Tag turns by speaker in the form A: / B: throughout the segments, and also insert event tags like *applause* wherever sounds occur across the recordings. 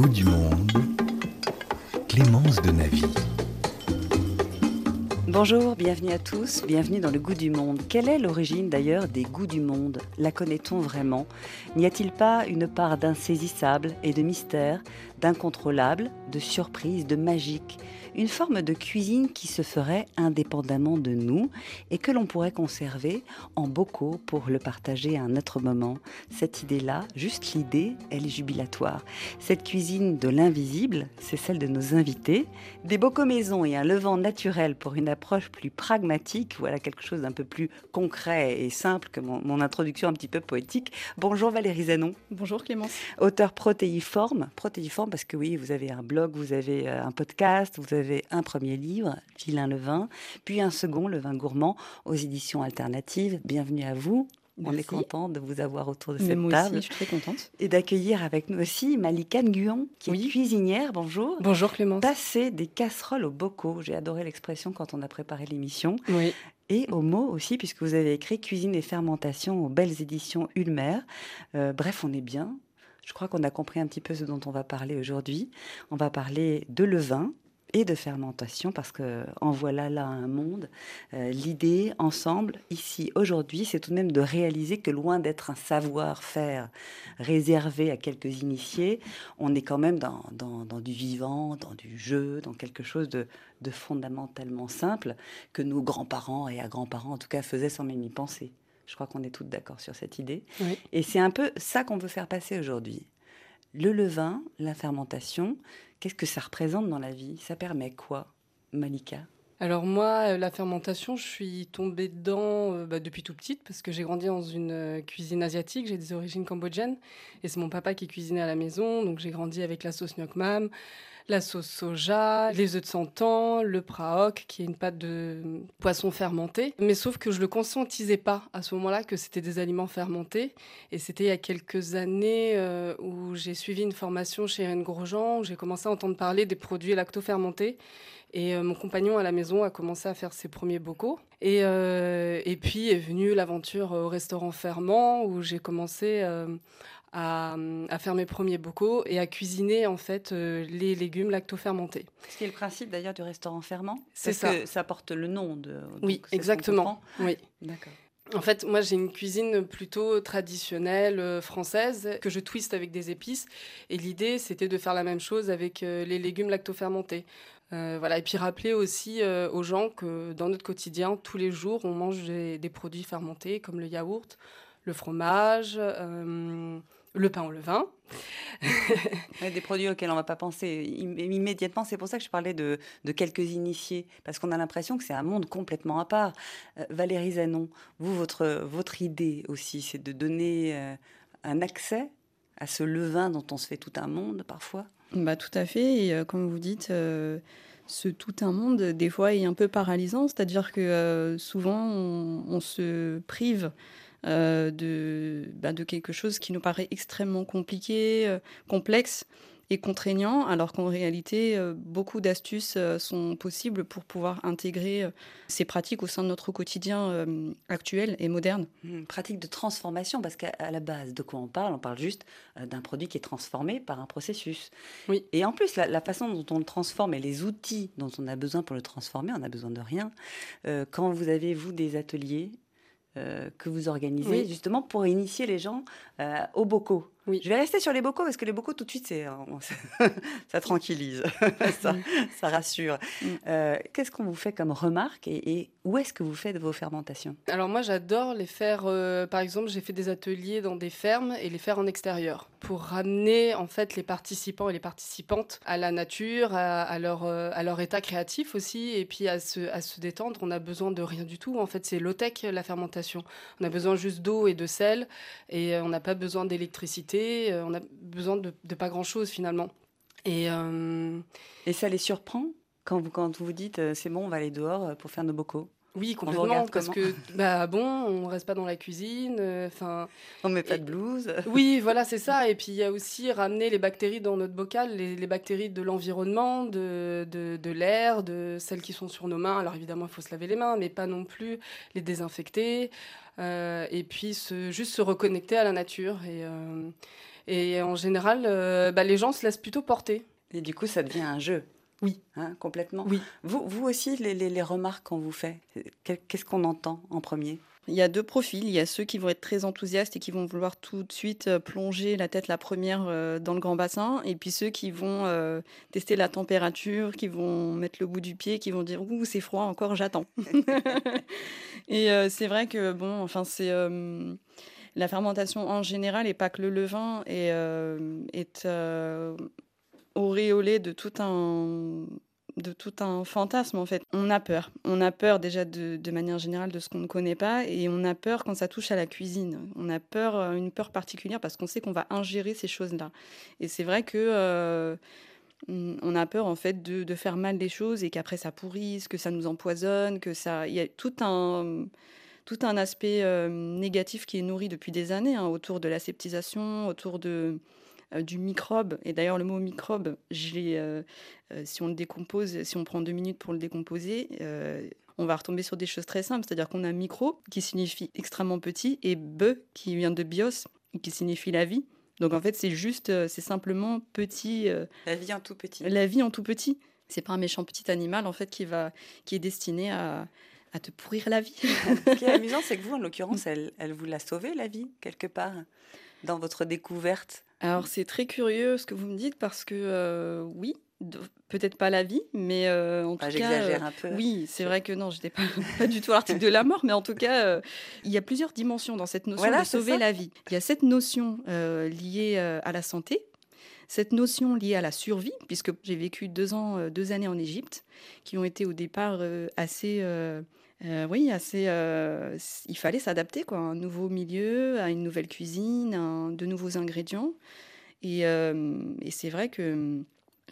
A: goût du monde, Clémence de Navy.
B: Bonjour, bienvenue à tous, bienvenue dans le goût du monde. Quelle est l'origine d'ailleurs des goûts du monde? La connaît-on vraiment? N'y a-t-il pas une part d'insaisissable et de mystère, d'incontrôlable, de surprise, de magique une forme de cuisine qui se ferait indépendamment de nous et que l'on pourrait conserver en bocaux pour le partager à un autre moment. Cette idée-là, juste l'idée, elle est jubilatoire. Cette cuisine de l'invisible, c'est celle de nos invités. Des bocaux maison et un levant naturel pour une approche plus pragmatique, voilà quelque chose d'un peu plus concret et simple que mon, introduction un petit peu poétique. Bonjour Valérie Zanon.
C: Bonjour Clémence.
B: Auteur protéiforme, protéiforme parce que oui, vous avez un blog, vous avez euh, un podcast, vous avez un premier livre, Vilain le vin, puis un second, Le vin gourmand, aux éditions alternatives. Bienvenue à vous. On est content de vous avoir autour de cette
C: moi
B: table.
C: Aussi, je suis très contente.
B: Et d'accueillir avec nous aussi Malika Nguyen, qui est cuisinière. Bonjour.
C: Bonjour Clémence.
B: Passer des casseroles au bocaux. J'ai adoré l'expression quand on a préparé l'émission.
C: Oui.
B: Et au mot aussi, puisque vous avez écrit Cuisine et fermentation aux belles éditions Ulmer. Euh, bref, on est bien. Je crois qu'on a compris un petit peu ce dont on va parler aujourd'hui. On va parler de levain, et de fermentation, parce que en voilà là un monde. Euh, l'idée, ensemble, ici, aujourd'hui, c'est tout de même de réaliser que loin d'être un savoir-faire réservé à quelques initiés, on est quand même dans, du vivant, dans du jeu, dans quelque chose de, de fondamentalement simple que nos grands-parents et à grands-parents, en tout cas, faisaient sans même y penser. Je crois qu'on est toutes d'accord sur cette idée. Et c'est un peu ça qu'on veut faire passer aujourd'hui. Le levain, la fermentation, Qu'est-ce que ça représente dans la vie? Ça permet quoi, Malika?
C: Alors moi, euh, la fermentation, je suis tombée dedans euh, bah, depuis tout petite parce que j'ai grandi dans une euh, cuisine asiatique, j'ai des origines cambodgiennes et c'est mon papa qui cuisinait à la maison, donc j'ai grandi avec la sauce nyok mam, la sauce soja, les œufs de santan, le praok, qui est une pâte de poisson fermenté. Mais sauf que je le conscientisais pas à ce moment-là que c'était des aliments fermentés. Et c'était il y a quelques années euh, où j'ai suivi une formation chez Erin Grosjean, où j'ai commencé à entendre parler des produits lacto-fermentés. Et euh, mon compagnon à la maison a commencé à faire ses premiers bocaux. Et, euh, et puis est venue l'aventure au restaurant Ferment, où j'ai commencé à, faire mes premiers bocaux et à cuisiner en fait euh, les légumes lacto-fermentés.
B: Ce qui est le principe d'ailleurs du restaurant ferment.
C: C'est ça.
B: Que ça porte le nom de.
C: Oui, exactement. Oui.
B: D'accord.
C: En fait, moi, j'ai une cuisine plutôt traditionnelle euh, française que je twiste avec des épices. Et l'idée, c'était de faire la même chose avec euh, les légumes lacto-fermentés. voilà, et puis rappeler aussi aux gens que dans notre quotidien, tous les jours, on mange des, des produits fermentés comme le yaourt, le fromage, le pain au levain. *laughs*
B: des produits auxquels on ne va pas penser immédiatement. C'est pour ça que je parlais de, quelques initiés, parce qu'on a l'impression que c'est un monde complètement à part. Euh, Valérie Zanon, vous, votre, votre idée aussi, c'est de donner euh, un accès à ce levain dont on se fait tout un monde parfois
D: bah, Tout à fait. Et euh, comme vous dites, ce tout un monde, des fois, est un peu paralysant. C'est-à-dire que souvent, on, se prive euh, de, bah, de quelque chose qui nous paraît extrêmement compliqué, euh, complexe et contraignant, alors qu'en réalité, euh, beaucoup d'astuces sont possibles pour pouvoir intégrer ces pratiques au sein de notre quotidien actuel et moderne.
B: Mmh, pratique de transformation, parce qu'à la base, de quoi on parle? On parle juste d'un produit qui est transformé par un processus.
C: Oui.
B: Et en plus, la, façon dont on le transforme et les outils dont on a besoin pour le transformer, on n'a besoin de rien. quand vous avez, vous, des ateliers, que vous organisez justement pour initier les gens euh, aux bocaux. Je vais rester sur les bocaux parce que les bocaux tout de suite c'est *laughs* ça tranquillise, *laughs* ça, ça, rassure. Mm. Euh, qu'est-ce qu'on vous fait comme remarque et, où est-ce que vous faites vos fermentations?
C: Alors moi j'adore les faire. par exemple j'ai fait des ateliers dans des fermes et les faire en extérieur pour ramener en fait les participants et les participantes à la nature, à, leur, euh, à leur état créatif aussi, et puis à se, à se détendre. On a besoin de rien du tout. En fait, c'est low-tech la fermentation. On a besoin juste d'eau et de sel, et euh, on n'a pas besoin d'électricité. Euh, on a besoin de, pas grand-chose finalement. Et,
B: et ça les surprend quand vous, quand vous dites c'est bon, on va aller dehors pour faire nos bocaux?
C: Oui, complètement. Parce
B: comment
C: que, bah bon, on reste pas dans la cuisine. euh, Enfin,
B: On met pas
C: Et-
B: de blouse. *laughs*
C: oui, voilà, c'est ça. Et puis il y a aussi ramener les bactéries dans notre bocal, les, les bactéries de l'environnement, de, de, de l'air, de celles qui sont sur nos mains. Alors évidemment, il faut se laver les mains, mais pas non plus les désinfecter. Euh, et puis se, juste se reconnecter à la nature. Et, euh, et en général, euh, bah, les gens se laissent plutôt porter.
B: Et du coup, ça devient un jeu.
C: Oui.
B: Hein, complètement.
C: Oui.
B: Vous, vous aussi, les, les- les remarques qu'on vous fait, qu'est-ce qu'on entend en premier?
D: Il y a deux profils. Il y a ceux qui vont être très enthousiastes et qui vont vouloir tout de suite euh, plonger la tête la première euh, dans le grand bassin. Et puis ceux qui vont euh, tester la température, qui vont mettre le bout du pied, qui vont dire Ouh, c'est froid encore, j'attends. *laughs* et c'est vrai que, bon, enfin, c'est. euh, la fermentation en général, et pas que le levain, est, euh, est euh, auréolée de tout un de tout un fantasme en fait. On a peur. On a peur déjà de, de manière générale de ce qu'on ne connaît pas et on a peur quand ça touche à la cuisine. On a peur, euh, une peur particulière parce qu'on sait qu'on va ingérer ces choses-là. Et c'est vrai que euh, on a peur en fait de, de faire mal les choses et qu'après ça pourrisse, que ça nous empoisonne, que ça. Il y a tout un tout un aspect euh, négatif qui est nourri depuis des années hein, autour de l'aseptisation, autour de du microbe. Et d'ailleurs, le mot microbe, je euh, euh, si on le décompose, si on prend deux minutes pour le décomposer, euh, on va retomber sur des choses très simples. C'est-à-dire qu'on a micro, qui signifie extrêmement petit, et be, qui vient de bios, qui signifie la vie. Donc en fait, c'est juste, euh, c'est simplement petit, euh,
B: La vie en tout petit.
D: la vie en tout petit. C'est pas un méchant petit animal en fait qui va, qui est destiné à, à te pourrir la vie.
B: Ce qui est *laughs* amusant, c'est que vous, en l'occurrence, elle, elle vous l'a sauvé, la vie, quelque part, dans votre découverte.
D: Alors c'est très curieux ce que vous me dites parce que euh, oui, peut-être pas la vie, mais euh, en tout
B: Enfin,
D: cas, euh,
B: J'exagère un peu.
D: oui, c'est vrai que non, j'étais pas, *laughs* pas du tout à l'article de la mort, mais en tout cas, euh, il y a plusieurs dimensions dans cette notion
B: Voilà,
D: de sauver la vie. Il y a cette notion euh, liée à la santé, cette notion liée à la survie, puisque j'ai vécu deux ans, deux années en Égypte, qui ont été au départ assez euh, oui, assez. euh, il fallait s'adapter, quoi. Un nouveau milieu, à une nouvelle cuisine, un- de nouveaux ingrédients. Et, euh, c'est vrai que hum,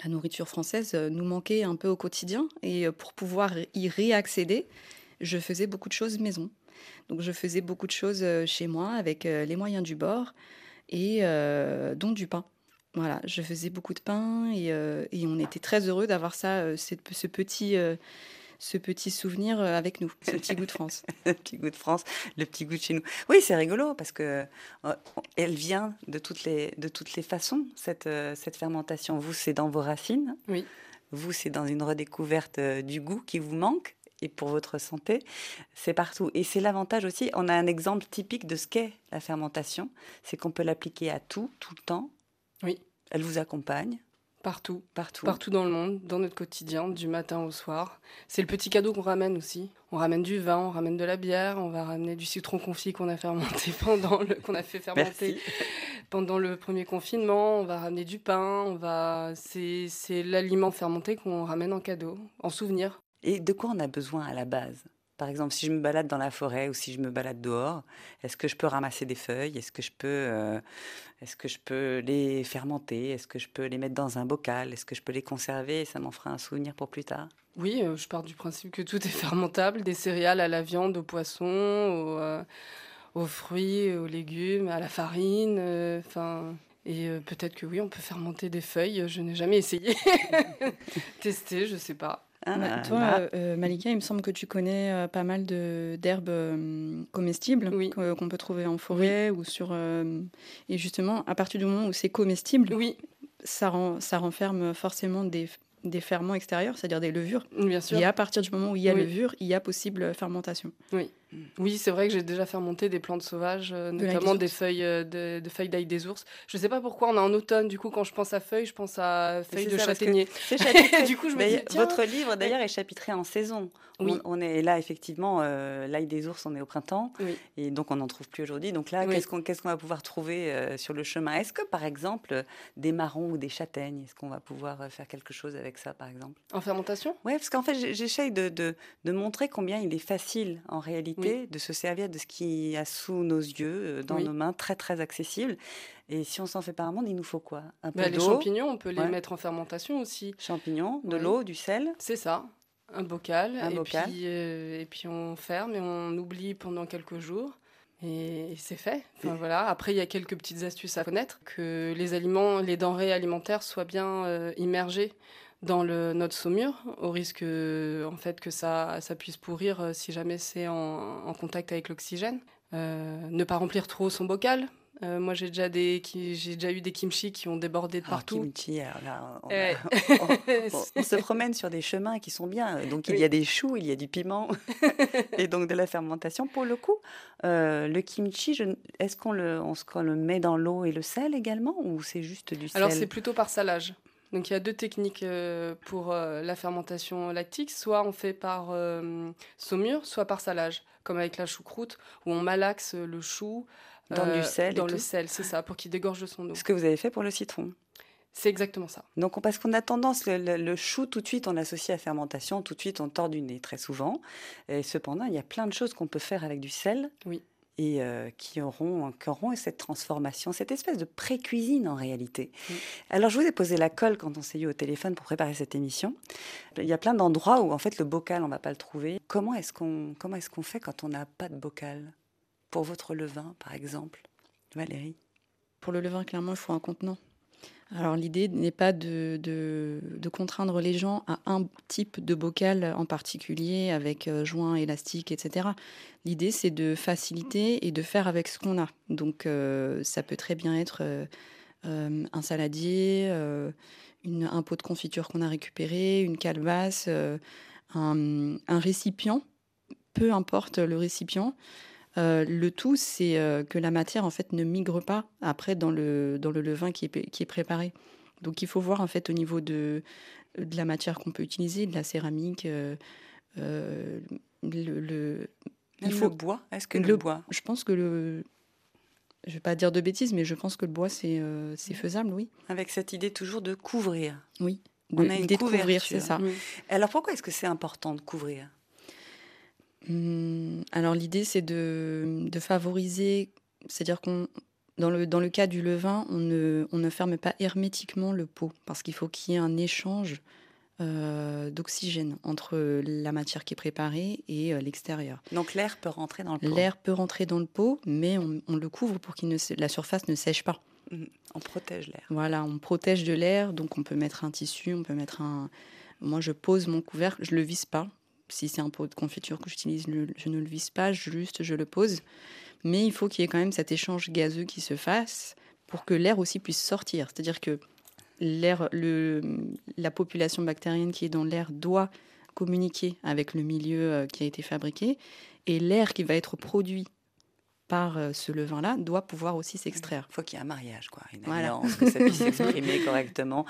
D: la nourriture française nous manquait un peu au quotidien. Et pour pouvoir y réaccéder, je faisais beaucoup de choses maison. Donc je faisais beaucoup de choses chez moi avec les moyens du bord et euh, dont du pain. Voilà, je faisais beaucoup de pain et, on était très heureux d'avoir ça, ce petit, ce petit souvenir euh, avec nous, ce petit goût de France. *laughs*
B: le petit goût de France, le petit goût de chez nous. Oui, c'est rigolo parce que euh, elle vient de toutes les, de toutes les façons, cette, euh, cette fermentation. Vous, c'est dans vos racines.
C: Oui.
B: Vous, c'est dans une redécouverte du goût qui vous manque. Et pour votre santé, c'est partout. Et c'est l'avantage aussi, on a un exemple typique de ce qu'est la fermentation, c'est qu'on peut l'appliquer à tout, tout le temps.
C: Oui.
B: Elle vous accompagne
C: Partout.
B: partout.
C: Partout dans le monde, dans notre quotidien, du matin au soir. C'est le petit cadeau qu'on ramène aussi. On ramène du vin, on ramène de la bière, on va ramener du citron confit qu'on a fermenté *laughs* pendant le qu'on a fait fermenter
B: Merci.
C: pendant le premier confinement. On va ramener du pain. On va c'est c'est l'aliment fermenté qu'on ramène en cadeau, en souvenir.
B: Et de quoi on a besoin à la base? Par exemple, si je me balade dans la forêt ou si je me balade dehors, est-ce que je peux ramasser des feuilles? Est-ce que je peux, euh, est-ce que je peux les fermenter? Est-ce que je peux les mettre dans un bocal? Est-ce que je peux les conserver? Ça m'en fera un souvenir pour plus tard
C: Oui, euh, je pars du principe que tout est *laughs* fermentable, des céréales à la viande, au poisson, aux, euh, aux fruits, aux légumes, à la farine. Enfin. et peut-être que oui, on peut fermenter des feuilles. Je n'ai jamais essayé. *laughs* Tester, je sais pas.
B: Ah,
D: Bah, toi,
B: là,
D: euh, euh, Malika, il me semble que tu connais euh, pas mal d'herbes euh, comestibles
C: Oui.
D: qu'on peut trouver en forêt ou sur. euh, et justement, à partir du moment où c'est comestible,
C: Oui,
D: ça, rend, ça renferme forcément des, des ferments extérieurs, c'est-à-dire des levures.
C: bien sûr.
D: Et à partir du moment où il y a levure, il y a possible fermentation.
C: Oui, c'est vrai que j'ai déjà fermenté des plantes sauvages, euh,
D: De
C: notamment
D: des
C: feuilles euh, de, de feuilles d'ail des ours. Je sais pas pourquoi on est en automne. Du coup, quand je pense à feuilles, je pense à feuilles de
B: ça,
C: châtaignier. *laughs*
B: chapitré.
C: du coup, je me dis tiens,
B: votre livre d'ailleurs est chapitré en saison.
C: Oui.
B: On, on est là effectivement, euh, l'ail des ours, on est au printemps
C: Oui.
B: et donc on n'en trouve plus aujourd'hui. Donc là,
C: Oui.
B: qu'est-ce qu'on qu'est-ce qu'on va pouvoir trouver sur le chemin? Est-ce que par exemple des marrons ou des châtaignes, est-ce qu'on va pouvoir faire quelque chose avec ça par exemple?
C: En fermentation?
B: Oui, parce qu'en fait, j'essaye de, de, de montrer combien il est facile, en réalité, de se servir de ce qui a sous nos yeux, euh, dans
C: Oui.
B: nos mains, très, très accessible. Et si on s'en fait pas un monde, il nous faut quoi? Un peu
C: Bah, les champignons, on peut les
B: Ouais.
C: mettre en fermentation aussi.
B: champignons, de l'eau, du sel?
C: C'est ça. Un bocal.
B: Un
C: et,
B: bocal.
C: Puis, euh, et puis on ferme et on oublie pendant quelques jours. Et, c'est fait. Enfin, voilà. Après, il y a quelques petites astuces à connaître. Que les aliments, les denrées alimentaires soient bien euh, immergées dans le, notre saumure, au risque en fait, que ça, ça puisse pourrir euh, si jamais c'est en, en, contact avec l'oxygène. ne pas remplir trop son bocal, euh, moi, j'ai déjà, des, j'ai déjà eu des kimchi qui ont débordé de
B: ah,
C: partout.
B: kimchi, alors là, *laughs* on, on, se promène sur des chemins qui sont bien. Donc, il oui. y a des choux, il y a du piment *laughs* *laughs* et donc de la fermentation. Pour le coup, euh, le kimchi, je, est-ce qu'on le, on, on le met dans l'eau et le sel également ou c'est juste du sel?
C: Alors, c'est plutôt par salage. Donc il y a deux techniques euh, pour euh, la fermentation lactique. Soit on fait par euh, saumure, soit par salage, comme avec la choucroute, où on malaxe le chou.
B: Dans du sel
C: Dans le tout. sel, c'est ça, pour qu'il dégorge de son eau.
B: Ce que vous avez fait pour le citron.
C: C'est exactement ça.
B: Donc, parce qu'on a tendance, le, le, le, chou, tout de suite, on l'associe à fermentation, tout de suite, on tord du nez, très souvent. Et cependant, il y a plein de choses qu'on peut faire avec du sel.
C: Oui
B: et euh, qui, auront, qui auront cette transformation, cette espèce de pré-cuisine en réalité.
C: Oui.
B: Alors je vous ai posé la colle quand on s'est eu au téléphone pour préparer cette émission. Il y a plein d'endroits où en fait le bocal on va pas le trouver. Comment est-ce qu'on comment est-ce qu'on fait quand on n'a pas de bocal? Pour votre levain par exemple, Valérie?
D: Pour le levain clairement il faut un contenant. Alors l'idée n'est pas de, de, contraindre les gens à un type de bocal en particulier avec euh, joint élastique, etc. L'idée c'est de faciliter et de faire avec ce qu'on a. Donc euh, ça peut très bien être euh, un saladier, euh, une, un pot de confiture qu'on a récupéré, une calebasse, euh, un, récipient, peu importe le récipient. Euh, le tout, c'est euh, que la matière en fait ne migre pas après dans le, dans le levain qui est, qui est préparé. Donc il faut voir en fait au niveau de, de la matière qu'on peut utiliser, de la céramique, euh, le, le,
B: il faut
D: le
B: bois. Est-ce que le, le, bois
D: Je pense que le je vais pas dire de bêtises, mais je pense que le bois c'est c'est faisable, oui.
B: Avec cette idée toujours de couvrir.
D: Oui.
B: On a une
D: idée de couvrir, c'est ça.
B: Oui. Alors pourquoi est-ce que c'est important de couvrir?
D: Alors l'idée c'est de, de, favoriser, c'est-à-dire qu'on dans le, dans le cas du levain, on ne, on ne ferme pas hermétiquement le pot parce qu'il faut qu'il y ait un échange euh, d'oxygène entre la matière qui est préparée et euh, l'extérieur.
B: Donc l'air peut rentrer dans le pot.
D: L'air peut rentrer dans le pot, mais on, on le couvre pour que la surface ne sèche pas.
B: Mmh. On protège l'air.
D: Voilà, on protège de l'air, donc on peut mettre un tissu, on peut mettre un. Moi, je pose mon couvercle, je le visse pas, si c'est un pot de confiture que j'utilise, je ne le visse pas, juste je le pose. Mais il faut qu'il y ait quand même cet échange gazeux qui se fasse pour que l'air aussi puisse sortir. C'est-à-dire que la population bactérienne qui est dans l'air doit communiquer avec le milieu qui a été fabriqué et l'air qui va être produit par ce levain-là doit pouvoir aussi s'extraire.
B: Il faut qu'il y ait un mariage, quoi, une voilà. alliance, que ça puisse s'exprimer correctement.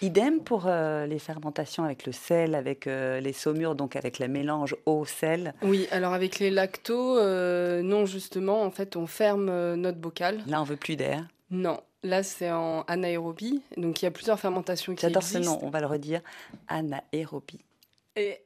B: Idem pour euh, les fermentations avec le sel, avec euh, les saumures, donc avec le mélange eau-sel.
C: Oui, alors avec les lactos, euh, non, justement, en fait, on ferme euh, notre bocal.
B: Là, on veut plus d'air.
C: Non, là, c'est en anaérobie, donc il y a plusieurs fermentations qui
B: existent.
C: J'adore
B: ce nom, on va le redire, anaérobie.
C: Et...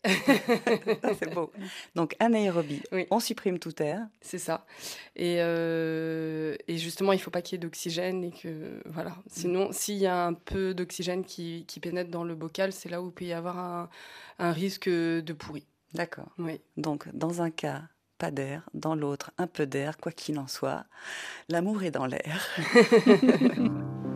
B: c'est beau. Donc anaérobie, oui. on supprime tout air.
C: C'est ça. Et, euh, et, justement, il ne faut pas qu'il y ait d'oxygène et que voilà. Sinon, mmh. s'il y a un peu d'oxygène qui, qui, pénètre dans le bocal, c'est là où il peut y avoir un, un risque de pourri.
B: D'accord.
C: Oui.
B: Donc dans un cas, pas d'air, dans l'autre, un peu d'air, quoi qu'il en soit, l'amour est dans l'air. *laughs*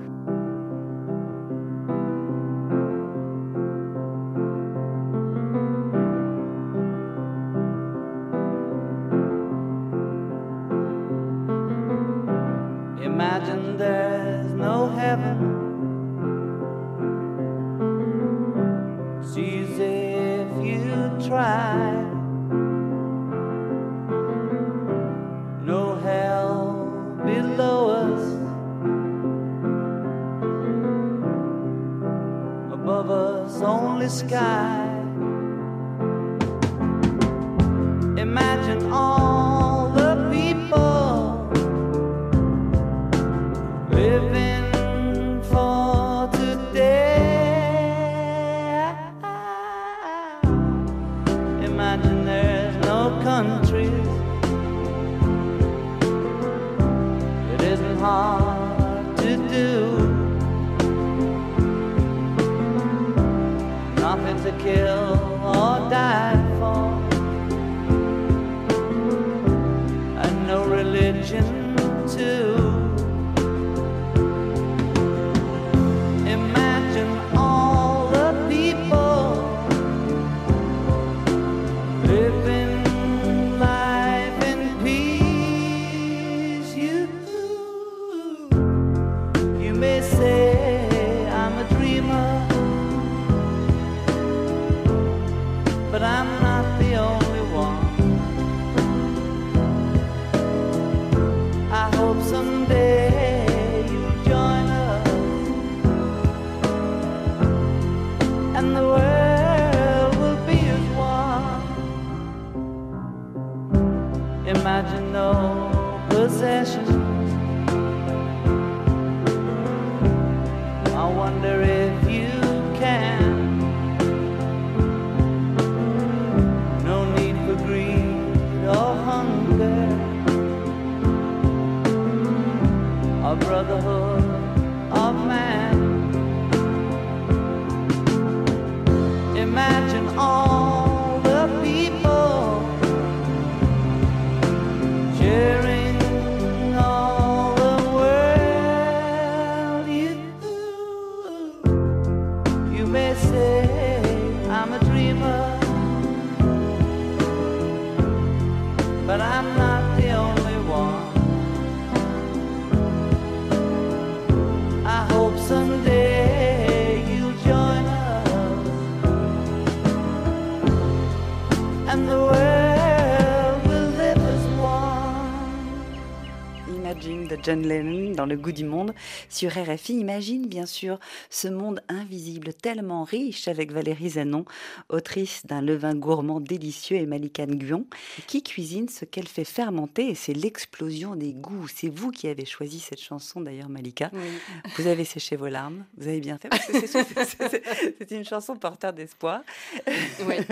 E: but I'm not Imagine
B: de John Lennon dans Le goût du monde sur RFI. Imagine bien sûr ce monde invisible tellement riche avec Valérie Zanon, autrice d'un levain gourmand délicieux et Malika Nguyen qui cuisine ce qu'elle fait fermenter et c'est l'explosion des goûts. C'est vous qui avez choisi cette chanson d'ailleurs Malika.
C: Oui.
B: Vous avez séché vos larmes, vous avez bien fait parce que c'est- *laughs* une chanson porteur d'espoir.
C: Oui. *laughs*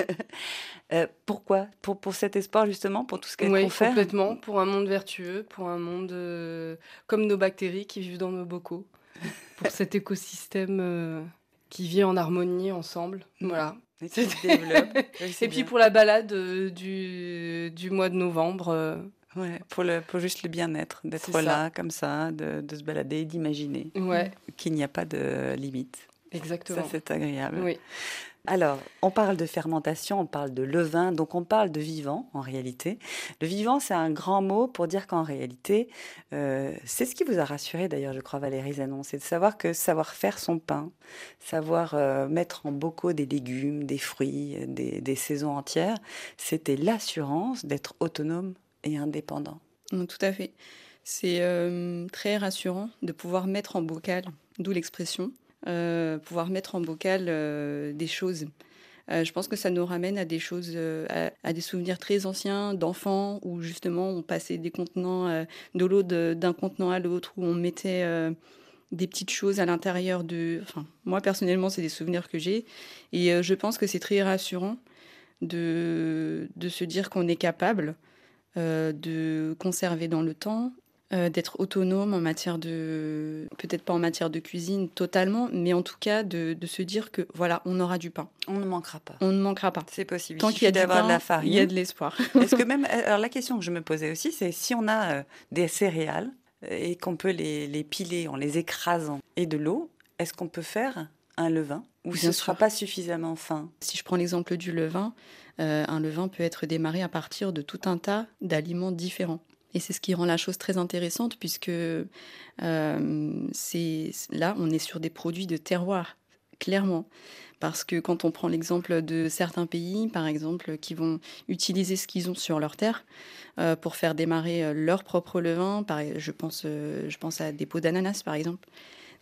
B: Euh, pourquoi? Pour, pour cet espoir justement, pour tout ce qu'elle
C: Oui,
B: confère?
C: complètement. Pour un monde vertueux, pour un monde euh, comme nos bactéries qui vivent dans nos bocaux, pour cet écosystème euh, qui vit en harmonie ensemble.
B: Mm.
C: Voilà.
B: Et qui *laughs* se développe. Oui,
C: Et puis pour la balade euh, du, du mois de novembre, euh,
B: Ouais, pour, le, pour juste le bien-être, d'être
C: ça.
B: là, comme ça, de, de se balader, d'imaginer
C: ouais,
B: qu'il n'y a pas de limite.
C: exactement.
B: Ça, c'est agréable.
C: oui.
B: Alors, on parle de fermentation, on parle de levain, donc on parle de vivant en réalité. Le vivant, c'est un grand mot pour dire qu'en réalité, euh, c'est ce qui vous a rassuré d'ailleurs, je crois, Valérie Zanon, c'est de savoir que savoir faire son pain, savoir euh, mettre en bocaux des légumes, des fruits, des, saisons entières, c'était l'assurance d'être autonome et indépendant.
D: Mm, Tout à fait. C'est euh, très rassurant de pouvoir mettre en bocal, d'où l'expression, pouvoir mettre en bocal euh, des choses. Euh, je pense que ça nous ramène à des choses, euh, à, des souvenirs très anciens d'enfants où justement on passait des contenants euh, de l'eau d'un contenant à l'autre, où on mettait euh, des petites choses à l'intérieur de. Enfin, moi personnellement, c'est des souvenirs que j'ai et euh, je pense que c'est très rassurant de, de se dire qu'on est capable euh, de conserver dans le temps, euh, d'être autonome en matière de, peut-être pas en matière de cuisine totalement, mais en tout cas de, de se dire que voilà, on aura du pain,
B: On ne manquera pas.
D: on ne manquera pas.
B: C'est possible.
D: Tant
B: Il
D: qu'il y a
B: d'avoir de la farine.
D: il y a de l'espoir. *laughs*
B: Est-ce que même alors la question que je me posais aussi, c'est si on a euh, des céréales euh, et qu'on peut les, les piler en les écrasant et de l'eau, est-ce qu'on peut faire un levain ou ce ne sera pas suffisamment fin?
D: Si je prends l'exemple du levain, euh, un levain peut être démarré à partir de tout un tas d'aliments différents. Et c'est ce qui rend la chose très intéressante puisque euh, c'est là, on est sur des produits de terroir, clairement. Parce que quand on prend l'exemple de certains pays, par exemple, qui vont utiliser ce qu'ils ont sur leur terre euh, pour faire démarrer euh, leur propre levain, je, pense, je pense à des pots d'ananas, par exemple.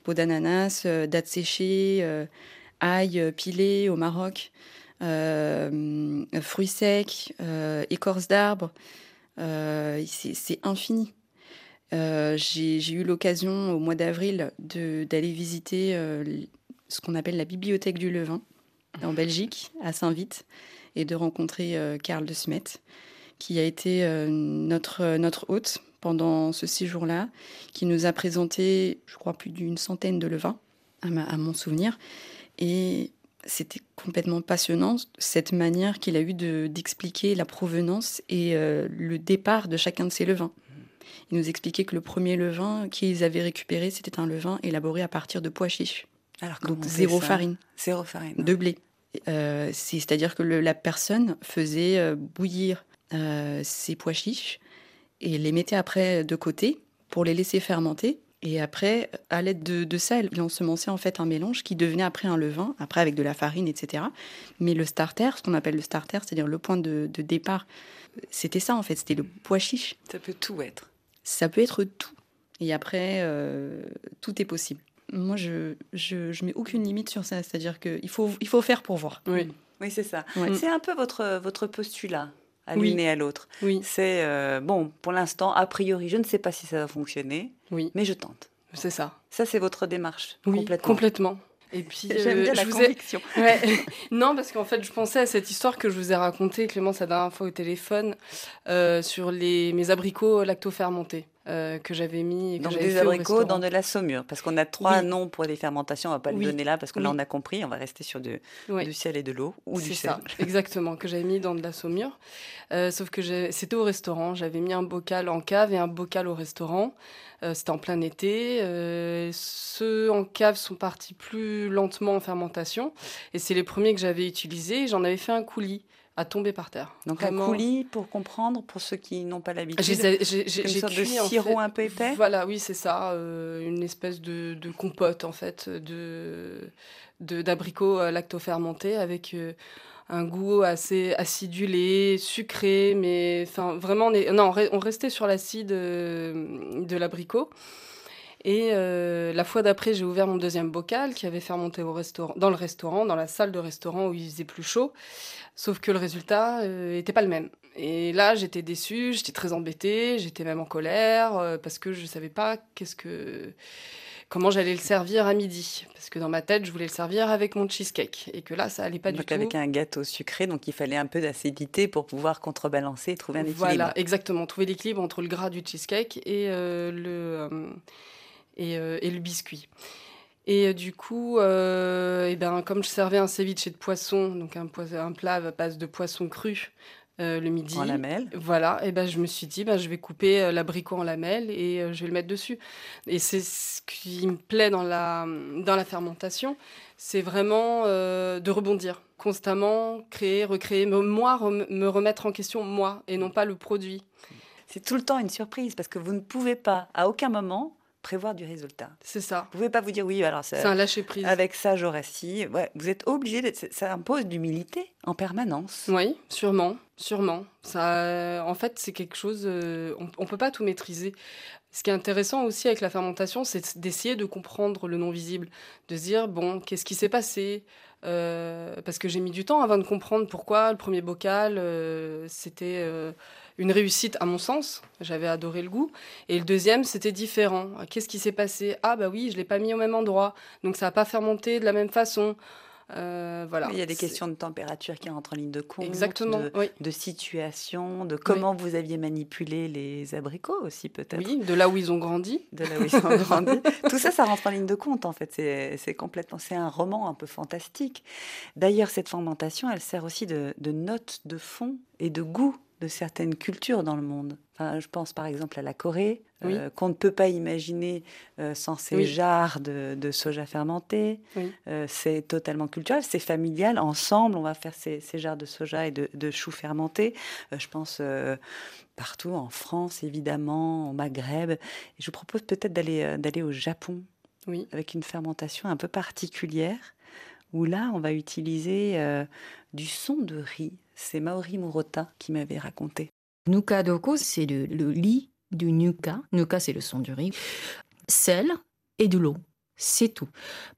D: Pots d'ananas, dattes séchées, euh, ail pilé au Maroc, fruits secs, euh, écorce d'arbres. Euh, c'est infini. Euh, J'ai eu l'occasion au mois d'avril d'aller visiter euh, ce qu'on appelle la bibliothèque du levain en Belgique, à Saint-Vite, et de rencontrer Karl de Smet, qui a été notre, notre hôte pendant ce séjour-là, qui nous a présenté, je crois, plus d'une centaine de levains, à, ma- à mon souvenir. Et c'était complètement passionnant, cette manière qu'il a eu de- d'expliquer la provenance et euh, le départ de chacun de ces levains. Ils nous expliquaient que le premier levain qu'ils avaient récupéré, c'était un levain élaboré à partir de pois chiches,
B: Alors,
D: donc zéro farine,
B: Zéro farine.
D: de blé. Euh, c'est- C'est-à-dire que le- la personne faisait euh, bouillir euh, ses pois chiches et les mettait après de côté pour les laisser fermenter. Et après, à l'aide de, de ça, il ensemençait en fait un mélange qui devenait après un levain, après avec de la farine, etc. Mais le starter, ce qu'on appelle le starter, c'est-à-dire le point de, de départ, c'était ça en fait, c'était le pois chiche.
B: Ça peut tout être.
D: Ça peut être tout. Et après, euh, tout est possible. Moi, je, je, je mets aucune limite sur ça. C'est-à-dire qu'il faut, il faut faire pour voir.
C: Oui,
B: Oui, c'est ça.
D: Ouais.
B: C'est un peu votre, votre postulat à
C: Oui.
B: l'une et à l'autre.
C: oui,
B: C'est, euh, bon, pour l'instant, a priori, je ne sais pas si ça va fonctionner,
C: oui,
B: mais je tente.
C: c'est ça.
B: Ça, c'est votre démarche.
C: Oui,
B: complètement.
C: complètement. Et puis, *laughs*
B: J'aime
C: euh,
B: bien
C: je
B: la
C: vous ai-. *laughs* Ouais. non, parce qu'en fait, je pensais à cette histoire que je vous ai racontée, Clémence, la dernière fois au téléphone, euh, sur les, mes abricots lactofermentés euh, que j'avais mis. Que
B: Donc des abricots dans de la saumure, parce qu'on a trois
C: Oui.
B: noms pour les fermentations, on va pas
C: Oui.
B: le donner là, parce que là
C: Oui.
B: on a compris, on va rester sur du,
C: Oui.
B: du sel et de l'eau, ou du sel.
C: ça, exactement, que j'avais mis dans de la saumure. Euh, sauf que c'était au restaurant. J'avais mis un bocal en cave et un bocal au restaurant. Euh, c'était en plein été. Ceux en cave sont partis plus lentement en fermentation. Et c'est les premiers que j'avais utilisés. J'en avais fait un coulis à tomber par terre.
B: Donc
C: Vraiment.
B: un coulis, pour comprendre, pour ceux qui n'ont pas l'habitude,
C: J'ai
B: sorte de
C: en
B: sirop
C: fait-
B: un peu épais
C: Voilà, oui, c'est ça. euh, une espèce de, de compote, en fait, de d'abricots euh, lactofermentés avec euh, un goût assez acidulé, sucré, mais enfin vraiment, on est- non, on re- on restait sur l'acide de l'abricot. Et euh, la fois d'après, j'ai ouvert mon deuxième bocal qui avait fermenté au restaurant, dans le restaurant, dans la salle de restaurant où il faisait plus chaud. Sauf que le résultat n'était pas le même. Et là, j'étais déçue, j'étais très embêtée, j'étais même en colère euh, parce que je ne savais pas qu'est-ce que comment j'allais le servir à midi. Parce que dans ma tête, je voulais le servir avec mon cheesecake et que là, ça allait pas du
B: donc
C: tout.
B: avec un gâteau sucré, donc il fallait un peu d'acidité pour pouvoir contrebalancer et trouver un équilibre.
C: Voilà, exactement. Trouver l'équilibre entre le gras du cheesecake et, euh, le, euh, et, euh, et le biscuit. Et euh, du coup, euh, eh ben, comme je servais un ceviche de poisson, donc un, plat à base de poisson cru euh, le midi.
B: En lamelles.
C: Voilà, et ben je me suis dit, ben, je vais couper l'abricot en lamelles et euh, je vais le mettre dessus. Et c'est ce qui me plaît dans la, dans la fermentation, c'est vraiment de rebondir constamment, créer, recréer, me, moi, rem- me remettre en question, moi, et non pas le produit.
B: C'est tout le temps une surprise parce que vous ne pouvez pas, à aucun moment, prévoir du résultat.
C: C'est ça.
B: Vous pouvez pas vous dire oui, alors
C: C'est un lâcher-prise.
B: avec ça j'aurais si. Ouais, vous êtes obligé, d'être- ça impose l'humilité en permanence.
C: Oui, sûrement, sûrement. Ça, en fait, c'est quelque chose. euh, on, ne peut pas tout maîtriser. Ce qui est intéressant aussi avec la fermentation, c'est d'essayer de comprendre le non visible, de se dire bon, qu'est-ce qui s'est passé Euh, Parce que j'ai mis du temps avant de comprendre pourquoi le premier bocal euh, c'était euh, une réussite à mon sens. J'avais adoré le goût. Et le deuxième, c'était différent. Qu'est-ce qui s'est passé? Ah bah oui, je l'ai pas mis au même endroit, donc ça n'a pas fermenté de la même façon. Euh, voilà.
B: Il y a des questions de température qui rentrent en ligne de compte.
C: Exactement.
B: De,
C: Oui.
B: de situation, de comment vous aviez manipulé les abricots aussi peut-être.
C: Oui, de là où ils ont grandi.
B: De là où ils sont *laughs* grandis. Tout ça, ça rentre en ligne de compte en fait. C'est c'est complètement, c'est un roman un peu fantastique. D'ailleurs, cette fermentation, elle sert aussi de, de note de fond et de goût de certaines cultures dans le monde. Enfin, je pense par exemple à la Corée,
C: Oui.
B: euh, qu'on ne peut pas imaginer euh, sans ces
C: Oui.
B: jarres de, de soja fermenté.
C: Oui.
B: Euh, c'est totalement culturel, c'est familial. Ensemble, on va faire ces, ces jarres de soja et de, de choux fermentés. Je pense partout, en France évidemment, au Maghreb. Et je vous propose peut-être d'aller d'aller au Japon
C: Oui.
B: avec une fermentation un peu particulière, où là, on va utiliser du son de riz. C'est Maori Murota qui m'avait raconté.
F: Nuka doko, c'est le, lit du nuka. Nuka, c'est le son du riz. Sel et de l'eau. C'est tout.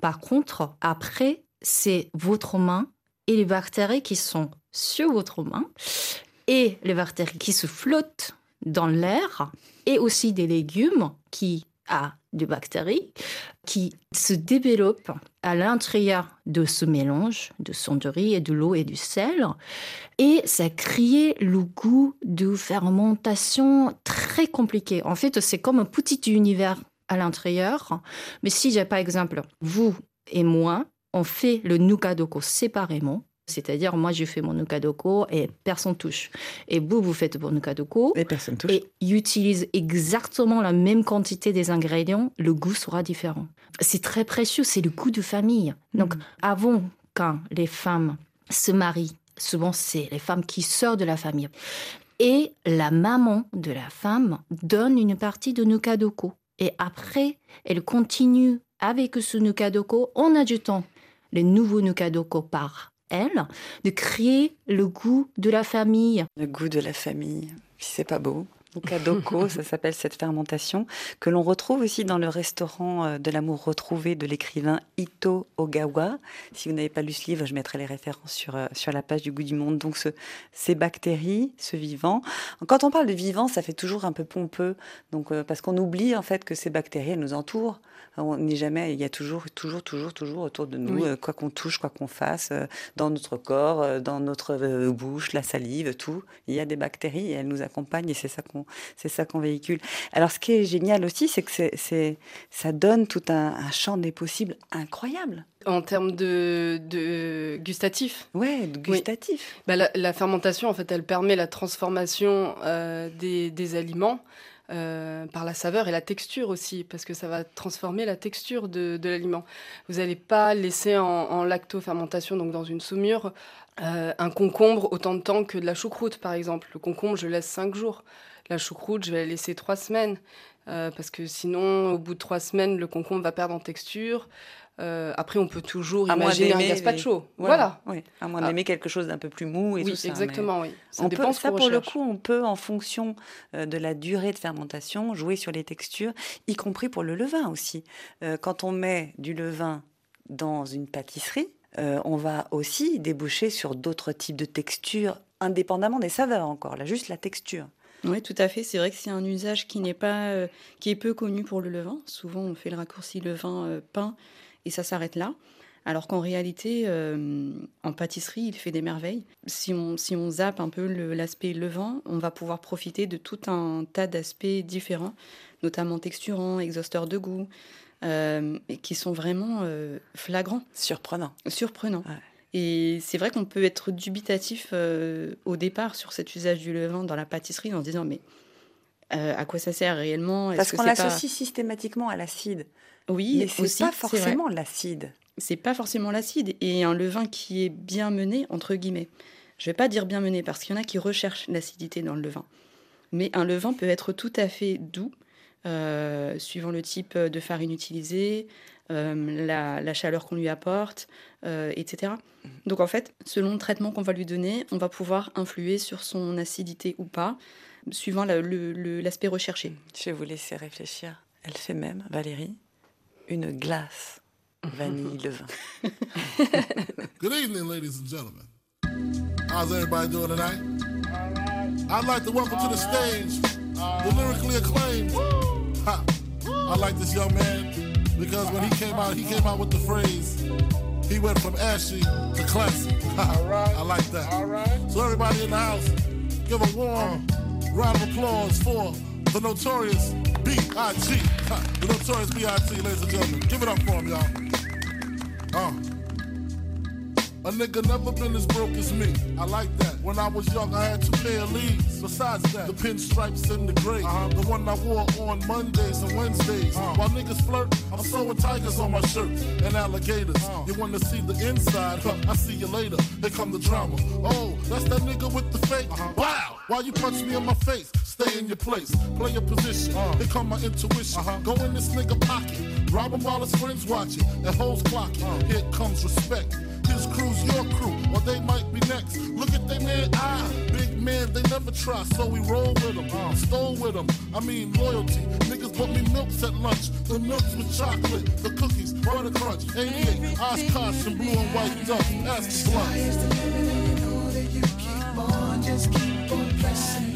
F: Par contre, après, c'est votre main et les bactéries qui sont sur votre main et les bactéries qui se flottent dans l'air et aussi des légumes qui a des bactéries qui se développent à l'intérieur de ce mélange de son de riz et de l'eau et du sel et ça crée le goût de fermentation très compliqué. En fait, c'est comme un petit univers à l'intérieur. Mais si j'ai par exemple vous et moi, on fait le doko séparément, C'est-à-dire, moi, je fais mon nukadoko et personne touche. Et vous, vous faites votre nukadoko
B: Et personne touche.
F: et utilise exactement la même quantité des ingrédients, le goût sera différent. C'est très précieux, c'est le goût de famille. Donc, avant, quand les femmes se marient, souvent c'est les femmes qui sortent de la famille. Et la maman de la femme donne une partie de nukadoko. Et après, elle continue avec ce nukadoko en ajoutant les nouveaux nukadoko par elle, de créer le goût de la famille.
B: Le goût de la famille. Puis c'est pas beau. Nukadoko, *laughs* ça s'appelle cette fermentation, que l'on retrouve aussi dans le restaurant euh, de l'amour retrouvé de l'écrivain Ito Ogawa. Si vous n'avez pas lu ce livre, je mettrai les références sur, euh, sur la page du goût du monde. Donc ce- ces bactéries, ce vivant. Quand on parle de vivant, ça fait toujours un peu pompeux. Donc, euh, parce qu'on oublie en fait que ces bactéries, elles nous entourent. On n'est jamais, il y a toujours, toujours, toujours, toujours autour de nous,
C: Oui.
B: euh, quoi qu'on touche, quoi qu'on fasse, euh, dans notre corps, dans notre bouche, la salive, tout. Il y a des bactéries et elles nous accompagnent et c'est ça qu'on, c'est ça qu'on véhicule. Alors, ce qui est génial aussi, c'est que c'est, ça donne tout un, un champ des possibles incroyable.
C: En termes de, de gustatif,
B: Ouais, gustatif.
C: bah, la, la fermentation, en fait, elle permet la transformation euh, des, des aliments euh, par la saveur et la texture aussi, parce que ça va transformer la texture de, de l'aliment. Vous n'allez pas laisser en, en lactofermentation, donc dans une saumure, euh, un concombre autant de temps que de la choucroute, par exemple. Le concombre, je le laisse 5 jours. La choucroute, je vais la laisser 3 semaines, euh, parce que sinon, au bout de 3 semaines, le concombre va perdre en texture. Euh, après, on peut toujours
B: À
C: imaginer un. Voilà.
B: Oui, à moins
C: Ah.
B: d'aimer quelque chose d'un peu plus mou et
C: Oui,
B: tout ça. mais-
C: exactement, oui. Ça
B: on
C: dépend
B: peut,
C: ce
B: ça
C: qu'on
B: pour le coup, on peut, en fonction euh, de la durée de fermentation, jouer sur les textures, y compris pour le levain aussi. Euh, quand on met du levain dans une pâtisserie, euh, on va aussi déboucher sur d'autres types de textures, indépendamment des saveurs encore, là, juste la texture.
D: Oui, tout à fait. C'est vrai que c'est un usage qui n'est pas, euh, qui est peu connu pour le levain. Souvent, on fait le raccourci levain euh, pain et ça s'arrête là. Alors qu'en réalité, euh, en pâtisserie, il fait des merveilles. Si on, si on zappe un peu le- l'aspect levain, on va pouvoir profiter de tout un tas d'aspects différents, notamment texturants, exhausteurs de goût, euh, qui sont vraiment euh, flagrants
B: Surprenant.
D: surprenant.
B: Ouais.
D: Et c'est vrai qu'on peut être dubitatif euh, au départ sur cet usage du levain dans la pâtisserie en se disant mais euh, à quoi ça sert réellement?
B: Parce qu'on
D: pas-
B: l'associe systématiquement à l'acide.
D: Oui,
B: Mais c'est pas forcément l'acide.
D: C'est pas forcément l'acide et un levain qui est bien mené entre guillemets. Je vais pas dire bien mené parce qu'il y en a qui recherchent l'acidité dans le levain. Mais un levain peut être tout à fait doux euh, suivant le type de farine utilisée, euh, la, la chaleur qu'on lui apporte, euh, etc. Donc en fait, selon le traitement qu'on va lui donner, on va pouvoir influer sur son acidité ou pas, suivant la- le- le- l'aspect recherché.
B: Je vais vous laisser réfléchir. Elle fait même, Valérie, une glace *laughs* vanille levain. *laughs*
G: Good evening, ladies and gentlemen. How's everybody doing tonight? I'd like to welcome to the stage the lyrically acclaimed. Ha. I like this young man because when he came out, he came out with the phrase, he went from ashy to classy. Ha. *laughs* I like that. All right. So everybody in the house, give a warm round of applause for the notorious B.I.G. *laughs* The notorious B.I.G., ladies and gentlemen. Give it up for him, y'all. Uh. A nigga never been as broke as me. I like that. When I was young, I had two pair of leaves. Besides that, the pinstripes and the gray. Uh-huh. The one I wore on Mondays and Wednesdays. Uh-huh. While niggas flirt, I'm sewing tigers on my shirt and alligators. Uh-huh. You wanna see the inside? Huh, I see you later. Here come the drama. Oh, that's that nigga with the fake. Wow! Why you punch me in my face? Stay in your place. Play your position. Here come my intuition. Go in this nigga pocket. Rob him while his friends watching. And hoes clocking. Here comes respect. His crew's your crew, or they might be next. Look at they man eye. Big man, they never try, so we roll with them. Uh, stole with them. I mean, loyalty. Niggas bought me milks at lunch. The milks with chocolate, the cookies, butter crunch, 88, Oshkosh, and blue and white. Ask the blunt. I was ashamed. My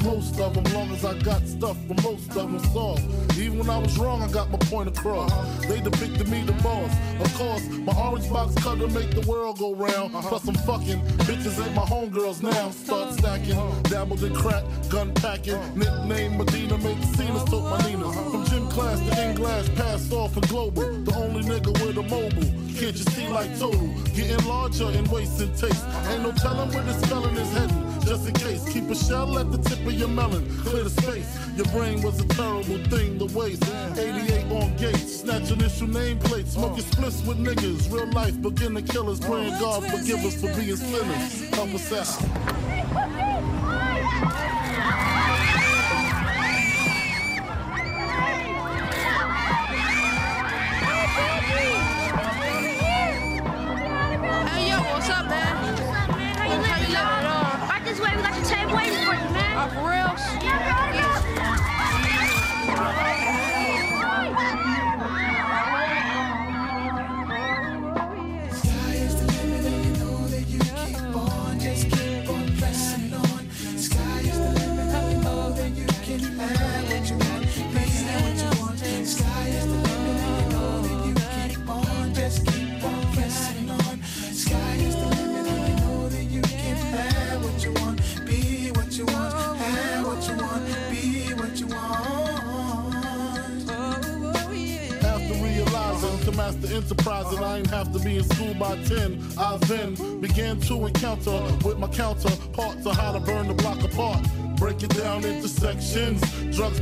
G: for most of them, long as I got stuff for most of them solved. Even when I was wrong, I got my point across. They depicted me the boss. Of course, my orange box cutter make the world go round. Uh-huh. Plus I'm fucking bitches ain't my homegirls now. Start uh-huh. stacking, uh-huh. dabbled in crack, gun packing. Nickname Medina, make scenes, took my Nina. From gym class to in glass, passed off for global. The only nigga with a mobile. Can't you see like total? Getting larger in waist and taste. Ain't no telling where this felon is heading. Just in case, keep a shell at the tip of your melon. Clear the space. Your brain was a terrible thing to waste. 88 on gates, snatch initial nameplates, smoking splits with niggas. Real life beginner killers, praying God forgive us for being sinners. Help us out. *laughs*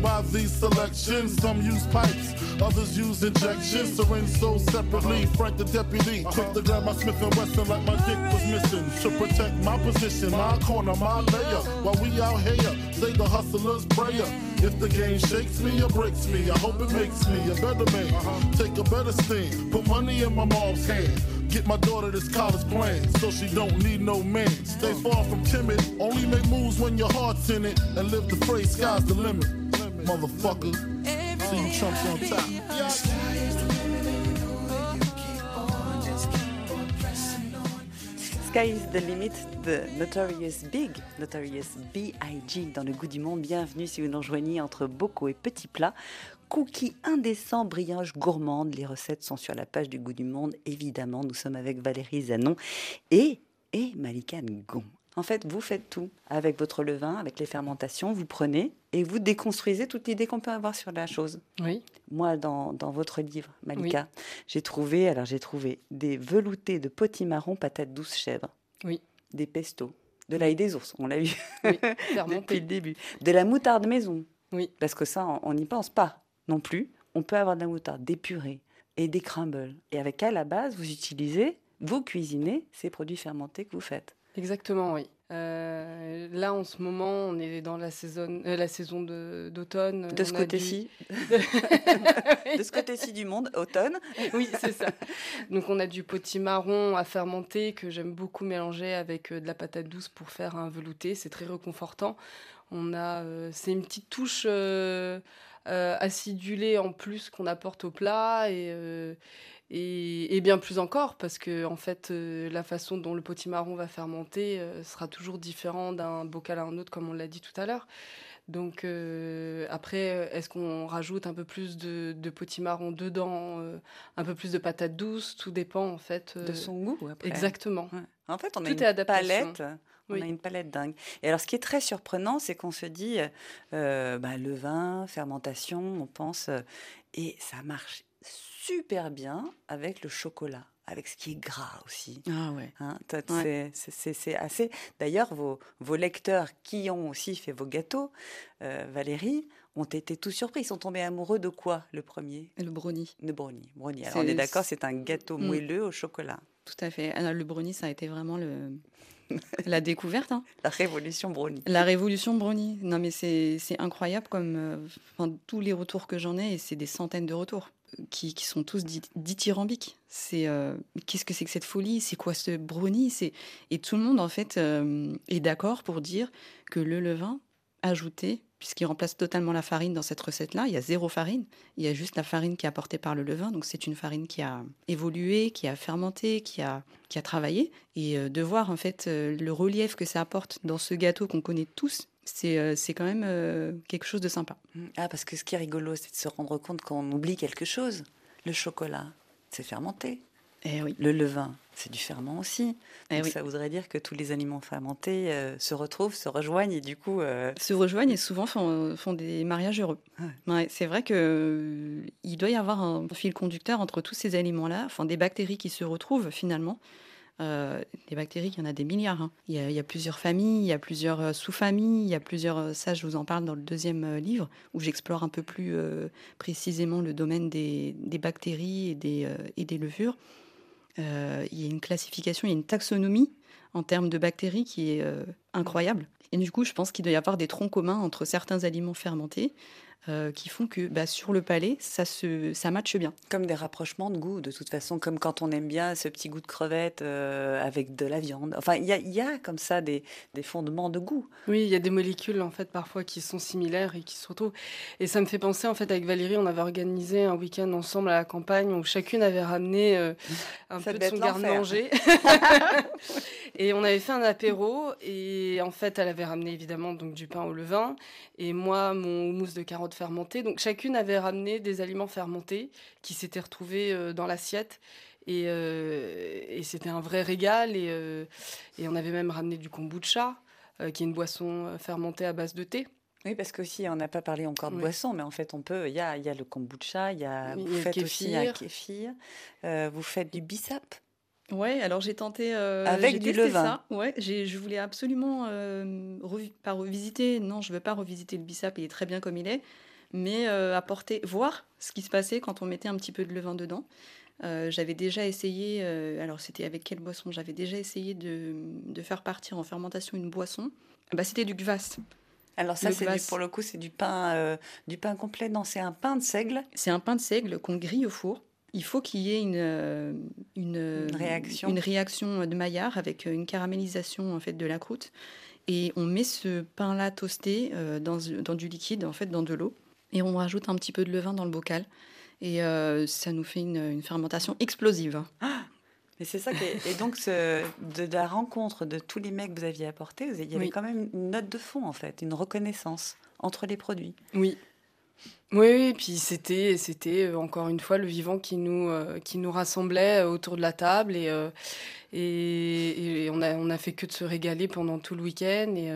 G: by these selections. Some use pipes, others use injections. Syringe sold separately. Frank the deputy, quick to grab my Smith and Wesson like my dick was missing. To protect my position, my corner, my layer. While we out here, say the hustler's prayer. If the game shakes me or breaks me, I hope it makes me a better man. Take a better stand, put money in my mom's hand. Get my daughter this college plan so she don't need no man. Stay far from timid, only make moves when your heart's in it. And live the phrase, sky's the limit.
B: Sky is the limit, the Notorious Big, Notorious B.I.G. dans le goût du monde. Bienvenue si vous nous rejoignez entre bocaux et petits plats. Cookies indécents, brioches gourmandes. Les recettes sont sur la page du goût du monde. Évidemment, nous sommes avec Valérie Zanon et, et Malika. En fait, vous faites tout avec votre levain, avec les fermentations. Vous prenez et vous déconstruisez toute l'idée qu'on peut avoir sur la chose.
C: Oui.
B: Moi, dans, dans votre livre, Malika, j'ai trouvé, alors j'ai trouvé des veloutés de potimarron, patates douces, chèvres.
C: Oui.
B: Des pestos, de l'ail des ours, on l'a vu
C: Oui, *laughs*
B: depuis le début. De la moutarde maison,
C: Oui.
B: parce que ça, on- on n'y pense pas non plus. On peut avoir de la moutarde, des purées et des crumbles. Et avec à la base, vous utilisez, vous cuisinez ces produits fermentés que vous faites.
C: Exactement, oui. Euh, là, en ce moment, on est dans la saison, euh, la saison de- d'automne.
B: De ce
C: du-
B: côté-ci, *laughs* de ce côté-ci du monde, automne.
C: oui, c'est ça. Donc on a du potimarron à fermenter que j'aime beaucoup mélanger avec euh, de la patate douce pour faire un velouté. C'est très réconfortant. On a, euh, c'est une petite touche acidulée en plus qu'on apporte au plat et, et, et bien plus encore parce que en fait euh, la façon dont le potimarron va fermenter euh, sera toujours différent d'un bocal à un autre comme on l'a dit tout à l'heure. Donc euh, après, est-ce qu'on rajoute un peu plus de, de potimarron dedans, un peu plus de patates douces? Tout dépend en fait.
B: De son goût, après.
C: Exactement.
B: Ouais. En fait, on a
C: Tout
B: une palette. On
C: Oui.
B: a une palette dingue. Et alors, ce qui est très surprenant, c'est qu'on se dit, euh, bah, le vin, fermentation, on pense, euh, et ça marche super bien avec le chocolat, avec ce qui est gras aussi.
D: Ah ouais.
B: Hein,
D: Ouais.
B: c'est- assez. D'ailleurs, vos, vos lecteurs qui ont aussi fait vos gâteaux, euh, Valérie, ont été tout surpris. Ils sont tombés amoureux de quoi le premier?
D: Le brownie.
B: De brownie. brownie. Alors, on est d'accord, c'est un gâteau
D: Mm.
B: moelleux au chocolat.
D: Tout à fait. Alors, le brownie, ça a été vraiment le... *laughs* la découverte. hein.
B: La révolution brownie.
D: La révolution brownie. Non, mais c'est incroyable comme euh, enfin, tous les retours que j'en ai, et c'est des centaines de retours qui, sont tous dit- dithyrambiques. C'est euh, qu'est-ce que c'est que cette folie? C'est quoi ce brownie? Et tout le monde en fait euh, est d'accord pour dire que le levain ajouté, puisqu'il remplace totalement la farine dans cette recette-là. Il y a zéro farine, il y a juste la farine qui est apportée par le levain. Donc c'est une farine qui a évolué, qui a fermenté, qui a, qui a travaillé. Et euh, de voir en fait le relief que ça apporte dans ce gâteau qu'on connaît tous, c'est euh, c'est quand même euh, quelque chose de sympa.
B: Ah, parce que ce qui est rigolo, c'est de se rendre compte qu'on oublie quelque chose. Le chocolat, c'est fermenté.
D: Eh oui.
B: Le levain, c'est du ferment aussi.
D: Eh
B: Donc
D: oui.
B: Ça voudrait dire que tous les aliments fermentés euh, se retrouvent, se rejoignent et du coup, euh,
D: se rejoignent et souvent font, font des mariages heureux. Ouais, c'est vrai que euh, il doit y avoir un fil conducteur entre tous ces aliments-là, enfin des bactéries qui se retrouvent finalement. Euh, des bactéries, il y en a des milliards. hein. Il, y a, plusieurs familles, il y a plusieurs euh, sous-familles, il y a plusieurs. euh, Ça, je vous en parle dans le deuxième euh, livre où j'explore un peu plus précisément le domaine des, bactéries et des, et des levures. Il y a une classification, il y a une taxonomie en termes de bactéries qui est incroyable. Et du coup, je pense qu'il doit y avoir des troncs communs entre certains aliments fermentés euh, qui font que bah, sur le palais, ça, se, ça matche bien.
B: comme des rapprochements de goût, de toute façon, comme quand on aime bien ce petit goût de crevette euh, avec de la viande. Enfin, il y a, il y a comme ça des, des fondements de goût.
C: Oui, il y a des molécules en fait parfois qui sont similaires et qui se retrouvent. Et ça me fait penser en fait avec Valérie, on avait organisé un week-end ensemble à la campagne où chacune avait ramené euh, *laughs* un
B: Ça
C: peu de son garde-manger. *laughs* *laughs* et on avait fait un apéro et en fait elle avait ramené évidemment donc du pain au levain et moi mon houmous de carottes fermentées. Donc chacune avait ramené des aliments fermentés qui s'étaient retrouvés euh, dans l'assiette. Et, euh, et c'était un vrai régal. Et, euh, et on avait même ramené du kombucha euh, qui est une boisson fermentée à base de thé.
B: Oui, parce qu'aussi, on n'a pas parlé encore de
C: Oui.
B: boisson, mais en fait, on peut. Il y a, il y a le kombucha, il y a,
C: Oui,
B: vous
C: y a le
B: faites aussi un
C: kéfir.
B: euh, vous faites du bissap.
D: Ouais, alors j'ai tenté. euh,
B: Avec du
D: testé
B: levain.
D: ça. Ouais, je voulais absolument euh, revi- pas revisiter. Non, je veux pas revisiter le bissap. Il est très bien comme il est, mais euh, apporter, voir ce qui se passait quand on mettait un petit peu de levain dedans. Euh, j'avais déjà essayé. euh, alors c'était avec quelle boisson? J'avais déjà essayé de, de faire partir en fermentation une boisson. Bah, c'était du kvass.
B: Alors ça, c'est pour le coup, c'est du pain, euh, du pain complet. Non, c'est un pain de seigle.
D: C'est un pain de seigle qu'on grille au four. Il faut qu'il y ait une, une,
B: Une réaction.
D: une réaction de Maillard avec une caramélisation en fait de la croûte. Et on met ce pain-là toasté dans, dans du liquide, en fait, dans de l'eau. Et on rajoute un petit peu de levain dans le bocal. Et euh, ça nous fait une, une fermentation explosive.
B: Et c'est ça Et donc, ce- de, de la rencontre de tous les mecs que vous aviez apportés, vous- il y avait
C: Oui.
B: quand même une note de fond, en fait, une reconnaissance entre les produits.
C: Oui. Oui, oui, puis c'était, c'était euh, encore une fois le vivant qui nous, euh, qui nous rassemblait autour de la table et, euh, et, et on a, on a fait que de se régaler pendant tout le week-end et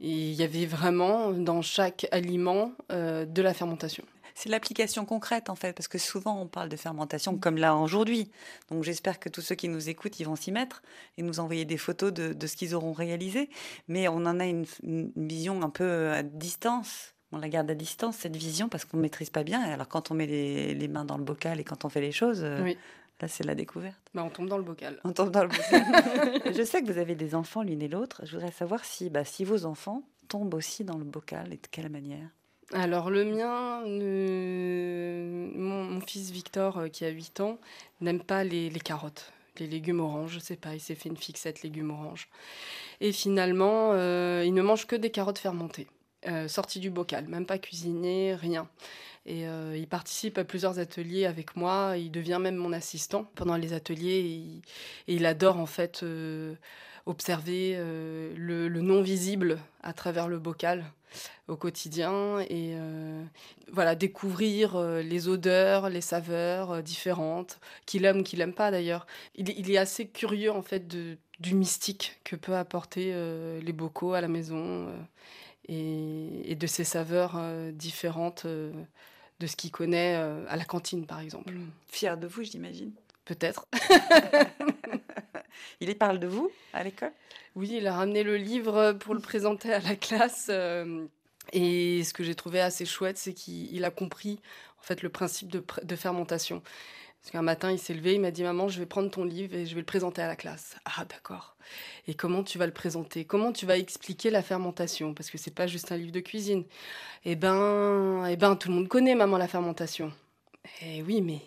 C: et il y avait vraiment dans chaque aliment euh, de la fermentation.
B: C'est l'application concrète, en fait, parce que souvent, on parle de fermentation comme là aujourd'hui. Donc, j'espère que tous ceux qui nous écoutent, ils vont s'y mettre et nous envoyer des photos de, de ce qu'ils auront réalisé. Mais on en a une, une vision un peu à distance. On la garde à distance, cette vision, parce qu'on ne maîtrise pas bien. Alors, quand on met les, les mains dans le bocal et quand on fait les choses, euh,
C: Oui.
B: Là, c'est la découverte.
C: Bah, on tombe dans le bocal.
B: On tombe dans le bocal. *laughs* Je sais que vous avez des enfants l'une et l'autre. Je voudrais savoir si, bah, si vos enfants tombent aussi dans le bocal et de quelle manière?
C: Alors le mien, mon, mon fils Victor, euh, qui a 8 ans, n'aime pas les, les carottes, les légumes oranges, je sais pas, il s'est fait une fixette légumes oranges. Et finalement, euh, il ne mange que des carottes fermentées, euh, sorties du bocal, même pas cuisinées, rien. Et euh, il participe à plusieurs ateliers avec moi, il devient même mon assistant pendant les ateliers, et il, adore en fait euh, observer le, non visible à travers le bocal au quotidien et voilà découvrir les odeurs, les saveurs différentes qu'il aime qu'il aime pas d'ailleurs. Il, est- assez curieux en fait du mystique que peut apporter les bocaux à la maison et, et de ces saveurs euh, différentes euh, de ce qu'il connaît euh, à la cantine par exemple.
B: Fier de vous, j'imagine.
C: Peut-être. *laughs*
B: Il y parle de vous à l'école?
C: Oui, il a ramené le livre pour le présenter à la classe. et ce que j'ai trouvé assez chouette, c'est qu'il il a compris en fait le principe de, pr- de fermentation. Parce qu'un matin, il s'est levé, il m'a dit Maman, je vais prendre ton livre et je vais le présenter à la classe. Ah, d'accord. Et comment tu vas le présenter? Comment tu vas expliquer la fermentation? Parce que c'est pas juste un livre de cuisine. Eh ben, eh ben, tout le monde connaît, maman, la fermentation. Eh oui, mais.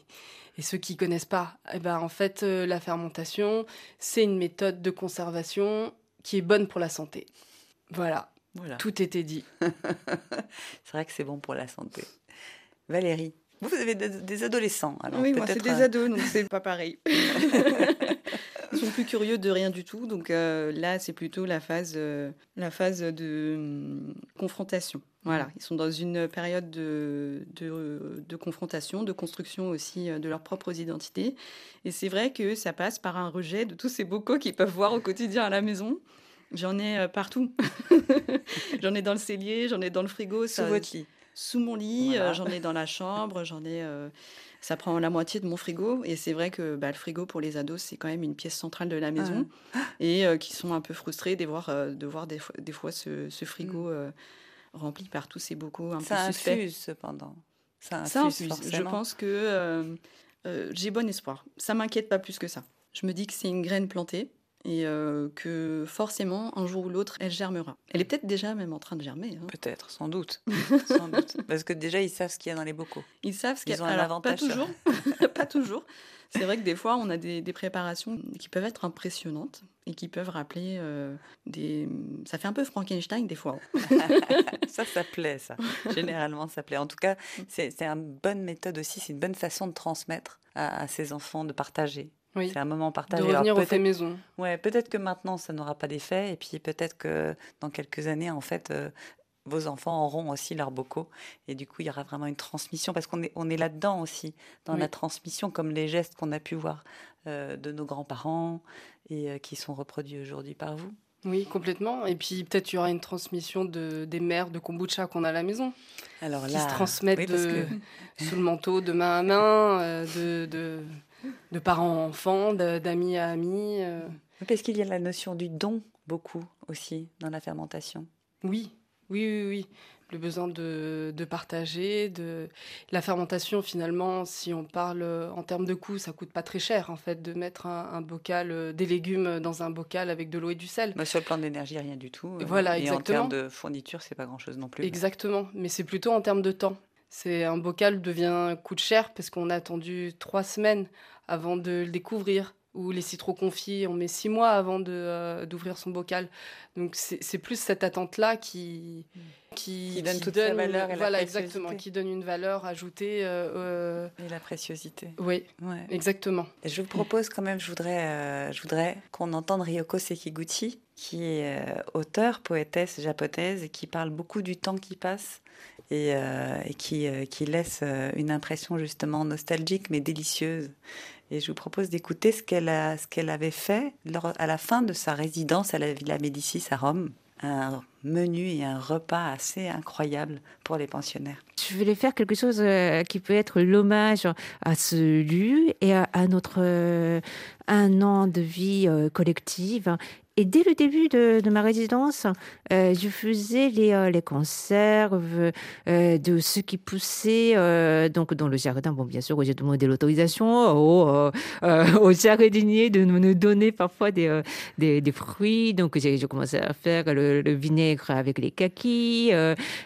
C: Et ceux qui connaissent pas, eh ben, en fait, euh, la fermentation, c'est une méthode de conservation qui est bonne pour la santé. Voilà.
B: Voilà.
C: Tout était dit. *laughs*
B: c'est vrai que c'est bon pour la santé. Valérie, vous, avez des, adolescents. Alors
D: oui, moi, c'est des
B: euh,
D: ados, donc c'est pas pareil. *laughs* Ils sont plus curieux de rien du tout. Donc euh, là, c'est plutôt la phase, euh, la phase de hum, confrontation. Voilà, ils sont dans une période de, de, de confrontation, de construction aussi de leurs propres identités. Et c'est vrai que ça passe par un rejet de tous ces bocaux qu'ils peuvent voir au quotidien à la maison. J'en ai partout. *laughs* j'en ai dans le cellier, j'en ai dans le frigo.
B: sous
D: ça-
B: votre lit.
D: Sous mon lit,
B: Voilà.
D: euh, j'en ai dans la chambre, j'en ai. euh, ça prend la moitié de mon frigo. Et c'est vrai que bah, le frigo pour les ados, c'est quand même une pièce centrale de la maison. Et euh, qui sont un peu frustrés de voir, de voir des, fois, des fois ce, ce frigo euh, rempli par tous ces bocaux un
B: Ça
D: peu suspects.
B: infuse cependant. Ça infuse,
D: Ça infuse. Je pense que euh, euh, j'ai bon espoir. Ça m'inquiète pas plus que ça. Je me dis que c'est une graine plantée et euh, que forcément, un jour ou l'autre, elle germera. Elle est peut-être déjà même en train de germer. hein.
B: Peut-être, sans doute. *laughs* sans doute. Parce que déjà, ils savent ce qu'il y a dans les bocaux.
D: Ils savent ce qu'il y
B: Ils
D: a.
B: ont un
D: Alors, pas
B: avantage
D: toujours. *laughs* pas toujours. C'est vrai que des fois, on a des, des préparations qui peuvent être impressionnantes et qui peuvent rappeler euh, des. Ça fait un peu Frankenstein des fois. *laughs*
B: ça, ça plaît, ça. Généralement, ça plaît. En tout cas,
D: Mm.
B: c'est c'est une bonne méthode aussi, c'est une bonne façon de transmettre à, à ses enfants, de partager.
C: Oui.
B: C'est un moment partagé.
C: De
B: Alors,
C: revenir au fait
B: peut-être-
C: maison.
B: Ouais, peut-être que maintenant, ça n'aura pas d'effet, et puis peut-être que dans quelques années, en fait, euh, vos enfants auront aussi leurs bocaux, et du coup, il y aura vraiment une transmission, parce qu'on est, on est là-dedans aussi, dans
C: Oui.
B: la transmission, comme les gestes qu'on a pu voir euh, de nos grands-parents et euh, qui sont reproduits aujourd'hui par vous.
C: Oui, complètement. Et puis peut-être il y aura une transmission de, des mères de kombucha qu'on a à la maison,
B: Alors
C: qui
B: là,
C: se transmettent
B: oui,
C: de,
B: que-
C: sous le manteau de main à main, de, de, de parents à enfants, d'amis à amis. euh.
B: Parce qu'il y a la notion du don beaucoup aussi dans la fermentation.
C: Oui, oui, oui, oui. Le besoin de, de partager, de la fermentation finalement, si on parle euh, en termes de coût, ça coûte pas très cher en fait de mettre un, un bocal, euh, des légumes dans un bocal avec de l'eau et du sel.
B: Mais sur le plan de l'énergie, rien du tout.
C: Voilà,
B: et en
C: exactement.
B: termes de fourniture, c'est pas grand-chose non plus.
C: Exactement, mais c'est plutôt en termes de temps. C'est un bocal devient coûte cher parce qu'on a attendu trois semaines avant de le découvrir. Ou les citrons confits, on met six mois avant de, euh, d'ouvrir son bocal. Donc c'est c'est plus cette attente-là qui, qui,
B: Qui donne toute sa
C: une-
B: valeur et la
C: voilà exactement, qui donne une valeur ajoutée. euh, euh,
B: Et la préciosité.
C: oui,
B: Ouais.
C: exactement.
B: Et Je vous propose quand même, je voudrais, euh, je voudrais qu'on entende Ryoko Sekiguchi, qui est euh, auteure, poétesse japonaise et qui parle beaucoup du temps qui passe et, euh, euh, qui laisse une impression justement nostalgique mais délicieuse. Et je vous propose d'écouter ce qu'elle qu'elle avait fait à la fin de sa résidence à la Villa Médicis à Rome. Un menu et un repas assez incroyable pour les pensionnaires.
H: Je voulais faire quelque chose qui peut être l'hommage à ce lieu et à, notre un an de vie collective. Et dès le début de, ma résidence, euh, je faisais les, euh, conserves euh, de ce qui poussait euh, donc dans le jardin. Bon, bien sûr, j'ai demandé l'autorisation au, euh, euh, au jardinier de nous donner parfois des, fruits. Donc, j'ai commencé à faire le, vinaigre avec les kakis,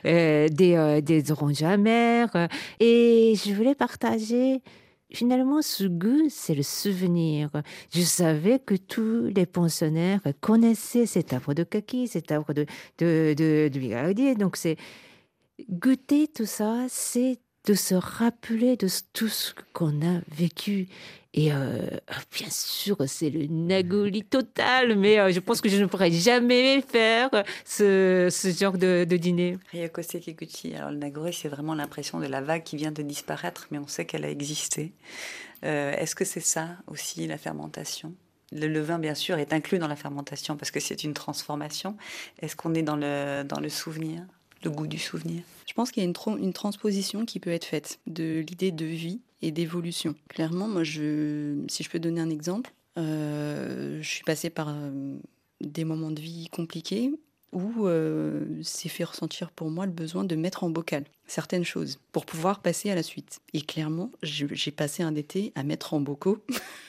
H: des, des oranges amères. Et je voulais partager. Finalement, ce goût, c'est le souvenir. Je savais que tous les pensionnaires connaissaient cet arbre de kaki, cet arbre de, de, de. Donc, c'est goûter tout ça, c'est de se rappeler de tout ce qu'on a vécu. Et euh, bien sûr, c'est le nagoli total, mais euh, je pense que je ne pourrais jamais faire ce, ce genre de, de dîner.
B: Ryoko Sekiguchi. Alors, le nagori, c'est vraiment l'impression de la vague qui vient de disparaître, mais on sait qu'elle a existé. Euh, Est-ce que c'est ça aussi, la fermentation? Le, le vin, bien sûr, est inclus dans la fermentation parce que c'est une transformation. Est-ce qu'on est dans le, dans le souvenir, le goût du souvenir
D: Je pense qu'il y a une, tran- une transposition qui peut être faite de l'idée de vie et d'évolution. Clairement, moi, si je peux donner un exemple, euh, je suis passée par euh, des moments de vie compliqués où euh, c'est fait ressentir pour moi le besoin de mettre en bocal certaines choses pour pouvoir passer à la suite. Et clairement, j'ai passé un été à mettre en bocaux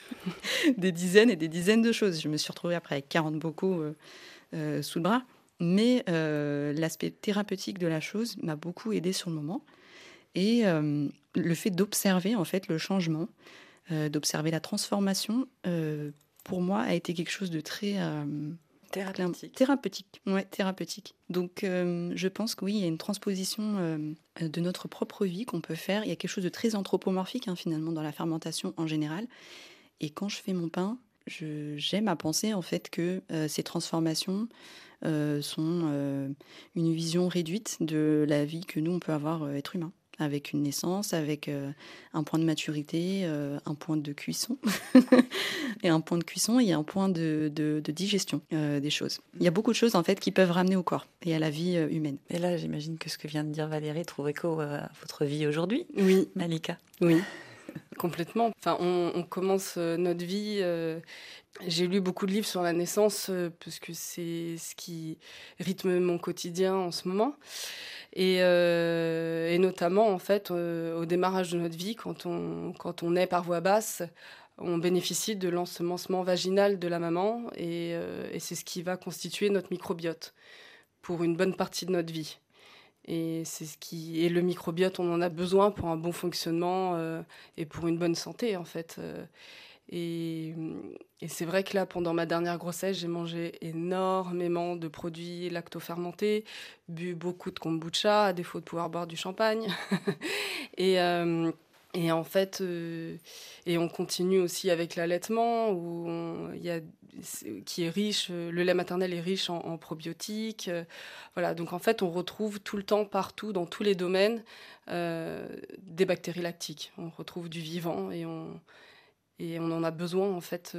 D: *laughs* des dizaines et des dizaines de choses. Je me suis retrouvée après avec 40 bocaux euh, sous le bras. Mais euh, l'aspect thérapeutique de la chose m'a beaucoup aidé sur le moment. Et euh, le fait d'observer en fait le changement, euh, d'observer la transformation, pour moi a été quelque chose de très
B: Thérapeutique.
D: Thérapeutique, ouais, thérapeutique. Donc, je pense que oui, il y a une transposition de notre propre vie qu'on peut faire. Il y a quelque chose de très anthropomorphique, hein, finalement, dans la fermentation en général. Et quand je fais mon pain, j'aime à penser, en fait, que euh, ces transformations euh, sont euh, une vision réduite de la vie que nous, on peut avoir, être humain. Avec une naissance, avec un point de maturité, un point de cuisson. *laughs* et un point de cuisson et un point de, de- de digestion des choses. Il y a beaucoup de choses en fait qui peuvent ramener au corps et à la vie humaine.
B: Et là, j'imagine que ce que vient de dire Valérie trouve écho à votre vie aujourd'hui.
C: Oui,
B: Malika.
C: oui, *laughs* complètement. Enfin, on, commence euh, notre vie. euh, J'ai lu beaucoup de livres sur la naissance euh, parce que c'est ce qui rythme mon quotidien en ce moment. Et, notamment, en fait, au démarrage de notre vie, quand on, quand on naît par voie basse, on bénéficie de l'ensemencement vaginal de la maman et, et c'est ce qui va constituer notre microbiote pour une bonne partie de notre vie. Et c'est ce qui et le microbiote, on en a besoin pour un bon fonctionnement euh, et pour une bonne santé en fait. Euh, Et, et c'est vrai que là, pendant ma dernière grossesse, j'ai mangé énormément de produits lactofermentés, bu beaucoup de kombucha, à défaut de pouvoir boire du champagne. *laughs* et, euh, et en fait, euh, et on continue aussi avec l'allaitement, où on- y a, qui est riche, euh, le lait maternel est riche en, probiotiques. euh, voilà, donc en fait, on retrouve tout le temps, partout, dans tous les domaines, des bactéries lactiques. On retrouve du vivant et on, et on en a besoin, en fait,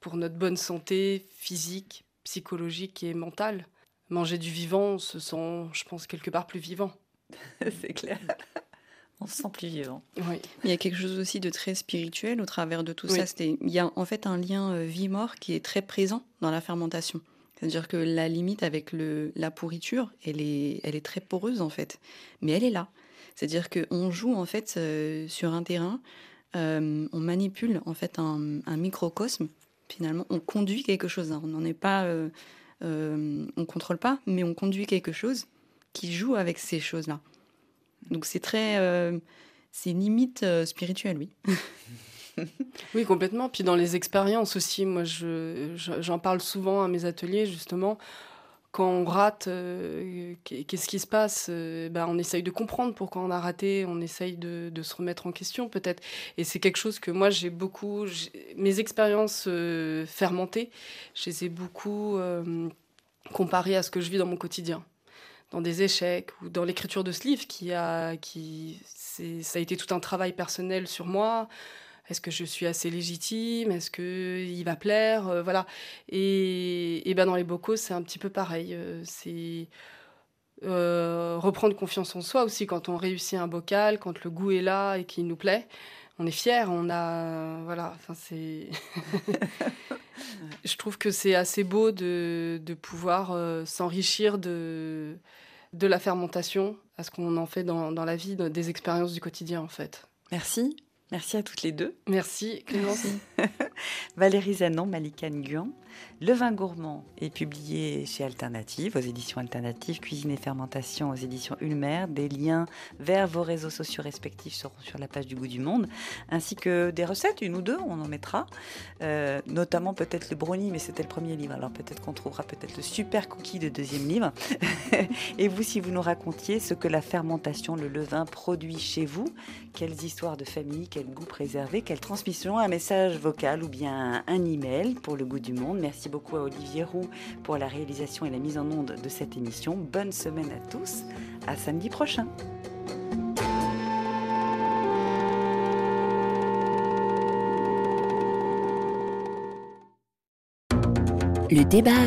C: pour notre bonne santé physique, psychologique et mentale. Manger du vivant, on se sent, je pense, quelque part plus vivant. *laughs*
B: c'est clair. On se sent plus vivant.
C: Oui.
D: Il y a quelque chose aussi de très spirituel au travers de tout
C: Oui.
D: ça. Il y a en fait un lien euh, vie-mort qui est très présent dans la fermentation. C'est-à-dire que la limite avec le, la pourriture, elle est, elle est très poreuse en fait, mais elle est là. C'est-à-dire qu'on joue en fait euh, sur un terrain, euh, on manipule en fait un, un microcosme. Finalement, on conduit quelque chose. hein. On n'en est pas, euh, euh, on contrôle pas, mais on conduit quelque chose qui joue avec ces choses-là. Donc c'est très, euh, c'est limite euh, spirituel, oui. *laughs*
C: Oui, complètement. Puis dans les expériences aussi, moi, je, je- j'en parle souvent à mes ateliers, justement. Quand on rate, euh, qu'est- qu'est-ce qui se passe Euh, ben, On essaye de comprendre pourquoi on a raté, on essaye de, se remettre en question peut-être. Et c'est quelque chose que moi, j'ai beaucoup... Mes expériences fermentées, je les ai beaucoup comparées à ce que je vis dans mon quotidien. Dans des échecs ou dans l'écriture de ce livre qui a... Qui, c'est, ça a été tout un travail personnel sur moi. Est-ce que je suis assez légitime? Est-ce que il va plaire? Euh, Voilà. Et, et ben dans les bocaux, c'est un petit peu pareil. Euh, C'est euh, reprendre confiance en soi aussi quand on réussit un bocal, quand le goût est là et qu'il nous plaît. On est fier. On a voilà. Enfin c'est. *laughs* *laughs* Je trouve que c'est assez beau de, de pouvoir s'enrichir de de la fermentation à ce qu'on en fait dans, dans la vie, des expériences du quotidien en fait.
B: Merci. Merci à toutes les deux.
C: Merci Clémence. *laughs*
B: Valérie Zanon, Malika Nguyen. Le vin gourmand est publié chez Alternative, aux éditions Alternatives, Cuisine et fermentation aux éditions Ulmer. Des liens vers vos réseaux sociaux respectifs seront sur la page du Goût du Monde, ainsi que des recettes, une ou deux, on en mettra. Euh, notamment peut-être le brownie, mais c'était le premier livre, alors peut-être qu'on trouvera peut-être le super cookie de deuxième livre. *laughs* et vous, si vous nous racontiez ce que la fermentation, le levain produit chez vous, quelles histoires de famille, quel goût préservé, quelle transmission, un message vocal ou bien un email pour le goût du monde. Merci beaucoup à Olivier Roux pour la réalisation et la mise en onde de cette émission. Bonne semaine à tous. À samedi prochain.
I: Le débat